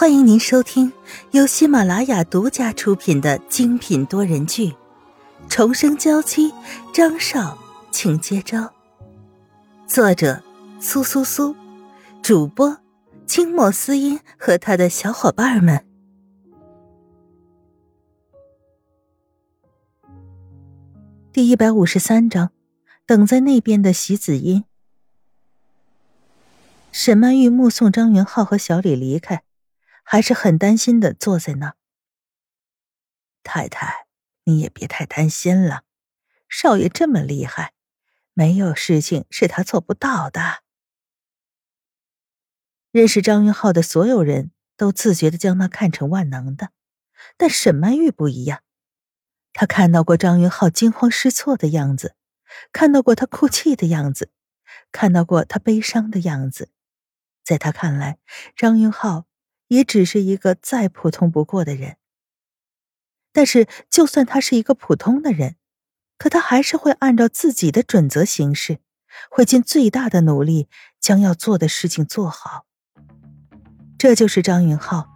欢迎您收听由喜马拉雅独家出品的精品多人剧《重生娇妻》，张少，请接招。作者：苏苏苏，主播：清墨思音和他的小伙伴们。第一百五十三章，等在那边的席子音。沈曼玉目送张云浩和小李离开。还是很担心的，坐在那。太太，你也别太担心了，少爷这么厉害，没有事情是他做不到的。认识张云浩的所有人都自觉的将他看成万能的，但沈曼玉不一样，他看到过张云浩惊慌失措的样子，看到过他哭泣的样子，看到过他悲伤的样子，在他看来，张云浩。也只是一个再普通不过的人，但是就算他是一个普通的人，可他还是会按照自己的准则行事，会尽最大的努力将要做的事情做好。这就是张云浩，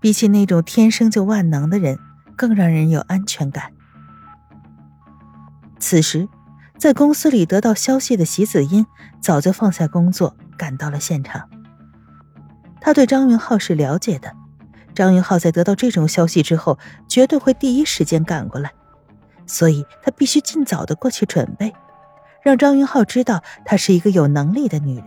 比起那种天生就万能的人，更让人有安全感。此时，在公司里得到消息的席子音早就放下工作，赶到了现场。他对张云浩是了解的，张云浩在得到这种消息之后，绝对会第一时间赶过来，所以他必须尽早的过去准备，让张云浩知道她是一个有能力的女人。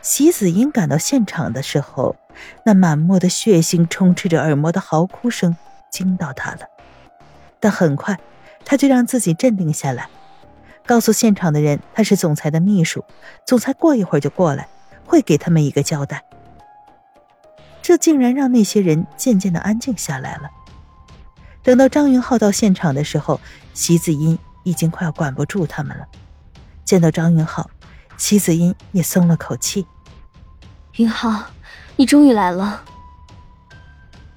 席子英赶到现场的时候，那满目的血腥充斥着耳膜的嚎哭声惊到他了，但很快他就让自己镇定下来，告诉现场的人他是总裁的秘书，总裁过一会儿就过来。会给他们一个交代。这竟然让那些人渐渐的安静下来了。等到张云浩到现场的时候，席子音已经快要管不住他们了。见到张云浩，席子音也松了口气。云浩，你终于来了。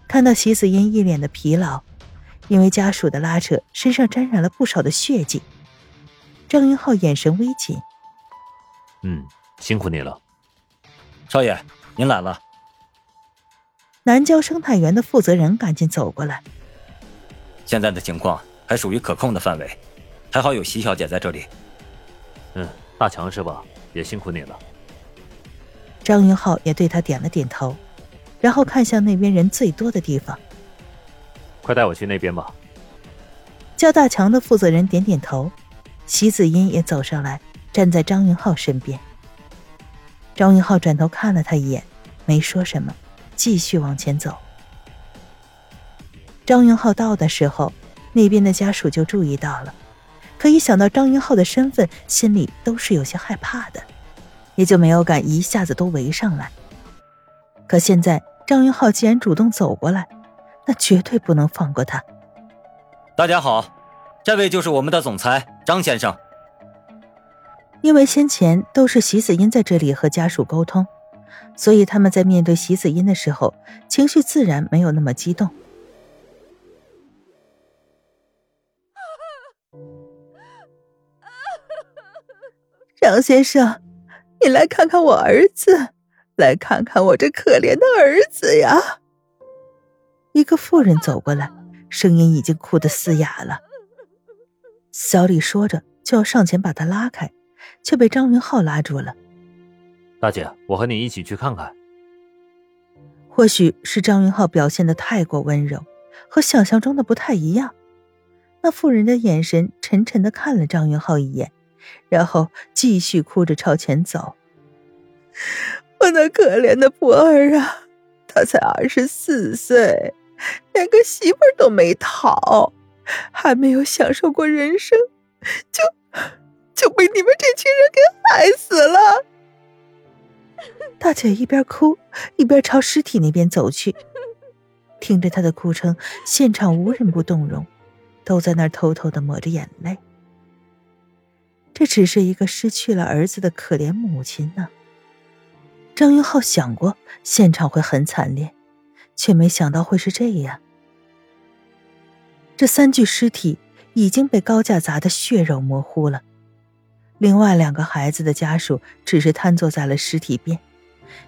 看到席子音一脸的疲劳，因为家属的拉扯，身上沾染了不少的血迹。张云浩眼神微紧。嗯，辛苦你了。少爷，您来了。南郊生态园的负责人赶紧走过来。现在的情况还属于可控的范围，还好有席小姐在这里。嗯，大强是吧？也辛苦你了。张云浩也对他点了点头，然后看向那边人最多的地方。快带我去那边吧。叫大强的负责人点点头，席子音也走上来，站在张云浩身边。张云浩转头看了他一眼，没说什么，继续往前走。张云浩到的时候，那边的家属就注意到了，可一想到张云浩的身份，心里都是有些害怕的，也就没有敢一下子都围上来。可现在张云浩既然主动走过来，那绝对不能放过他。大家好，这位就是我们的总裁张先生。因为先前都是席子音在这里和家属沟通，所以他们在面对席子音的时候，情绪自然没有那么激动。张先生，你来看看我儿子，来看看我这可怜的儿子呀！一个妇人走过来，声音已经哭得嘶哑了。小李说着，就要上前把他拉开。却被张云浩拉住了。大姐，我和你一起去看看。或许是张云浩表现的太过温柔，和想象中的不太一样。那妇人的眼神沉沉的看了张云浩一眼，然后继续哭着朝前走。我那可怜的博儿啊，他才二十四岁，连个媳妇都没讨，还没有享受过人生，就。就被你们这群人给害死了！大姐一边哭一边朝尸体那边走去，听着她的哭声，现场无人不动容，都在那儿偷偷的抹着眼泪。这只是一个失去了儿子的可怜母亲呢。张云浩想过现场会很惨烈，却没想到会是这样。这三具尸体已经被高架砸得血肉模糊了。另外两个孩子的家属只是瘫坐在了尸体边，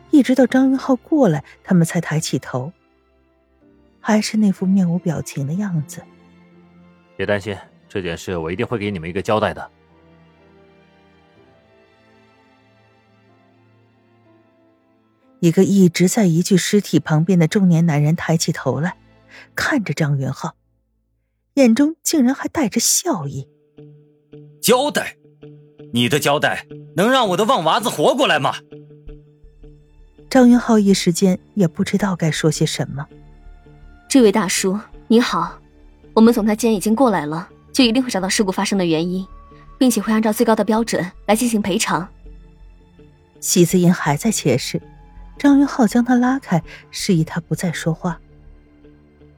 一直到张云浩过来，他们才抬起头，还是那副面无表情的样子。别担心，这件事我一定会给你们一个交代的。一个一直在一具尸体旁边的中年男人抬起头来，看着张云浩，眼中竟然还带着笑意。交代？你的交代能让我的旺娃子活过来吗？张云浩一时间也不知道该说些什么。这位大叔，你好，我们总裁既然已经过来了，就一定会找到事故发生的原因，并且会按照最高的标准来进行赔偿。席子英还在解释，张云浩将他拉开，示意他不再说话。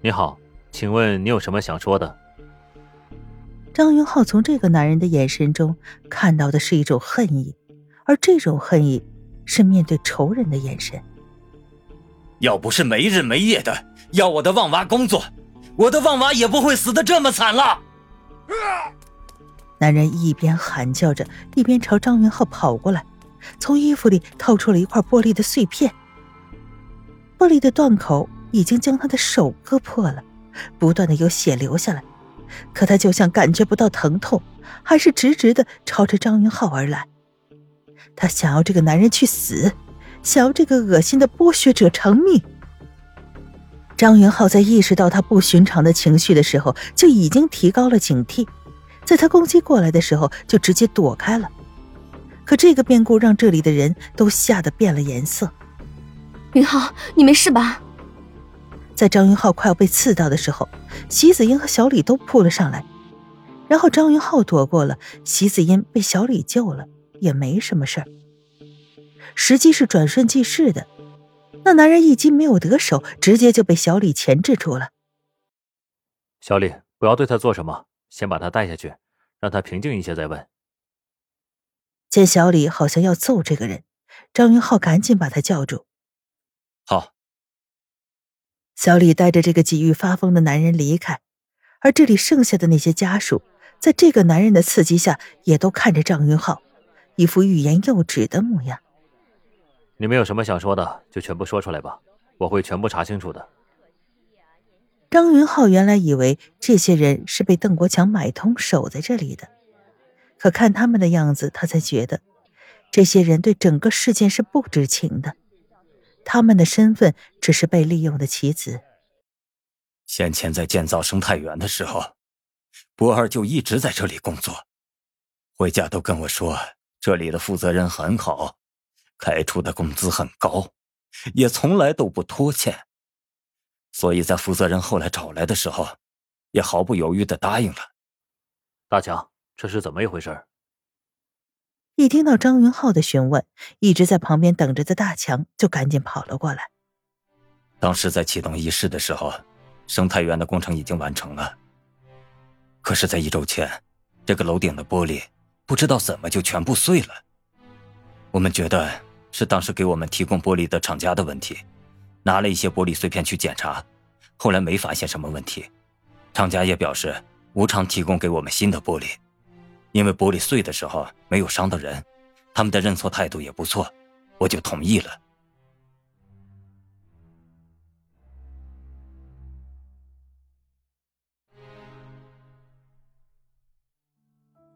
你好，请问你有什么想说的？张云浩从这个男人的眼神中看到的是一种恨意，而这种恨意。是面对仇人的眼神。要不是没日没夜的要我的旺娃工作，我的旺娃也不会死的这么惨了。男人一边喊叫着，一边朝张云浩跑过来，从衣服里掏出了一块玻璃的碎片。玻璃的断口已经将他的手割破了，不断的有血流下来，可他就像感觉不到疼痛，还是直直的朝着张云浩而来。他想要这个男人去死，想要这个恶心的剥削者偿命。张云浩在意识到他不寻常的情绪的时候，就已经提高了警惕，在他攻击过来的时候，就直接躲开了。可这个变故让这里的人都吓得变了颜色。云浩，你没事吧？在张云浩快要被刺到的时候，席子英和小李都扑了上来，然后张云浩躲过了，席子英被小李救了。也没什么事儿，时机是转瞬即逝的。那男人一击没有得手，直接就被小李钳制住了。小李，不要对他做什么，先把他带下去，让他平静一些再问。见小李好像要揍这个人，张云浩赶紧把他叫住。好。小李带着这个急于发疯的男人离开，而这里剩下的那些家属，在这个男人的刺激下，也都看着张云浩。一副欲言又止的模样。你们有什么想说的，就全部说出来吧，我会全部查清楚的。张云浩原来以为这些人是被邓国强买通守在这里的，可看他们的样子，他才觉得这些人对整个事件是不知情的，他们的身份只是被利用的棋子。先前在建造生态园的时候，博二就一直在这里工作，回家都跟我说。这里的负责人很好，开出的工资很高，也从来都不拖欠。所以在负责人后来找来的时候，也毫不犹豫的答应了。大强，这是怎么一回事？一听到张云浩的询问，一直在旁边等着的大强就赶紧跑了过来。当时在启动仪式的时候，生态园的工程已经完成了。可是，在一周前，这个楼顶的玻璃。不知道怎么就全部碎了。我们觉得是当时给我们提供玻璃的厂家的问题，拿了一些玻璃碎片去检查，后来没发现什么问题。厂家也表示无偿提供给我们新的玻璃，因为玻璃碎的时候没有伤到人，他们的认错态度也不错，我就同意了。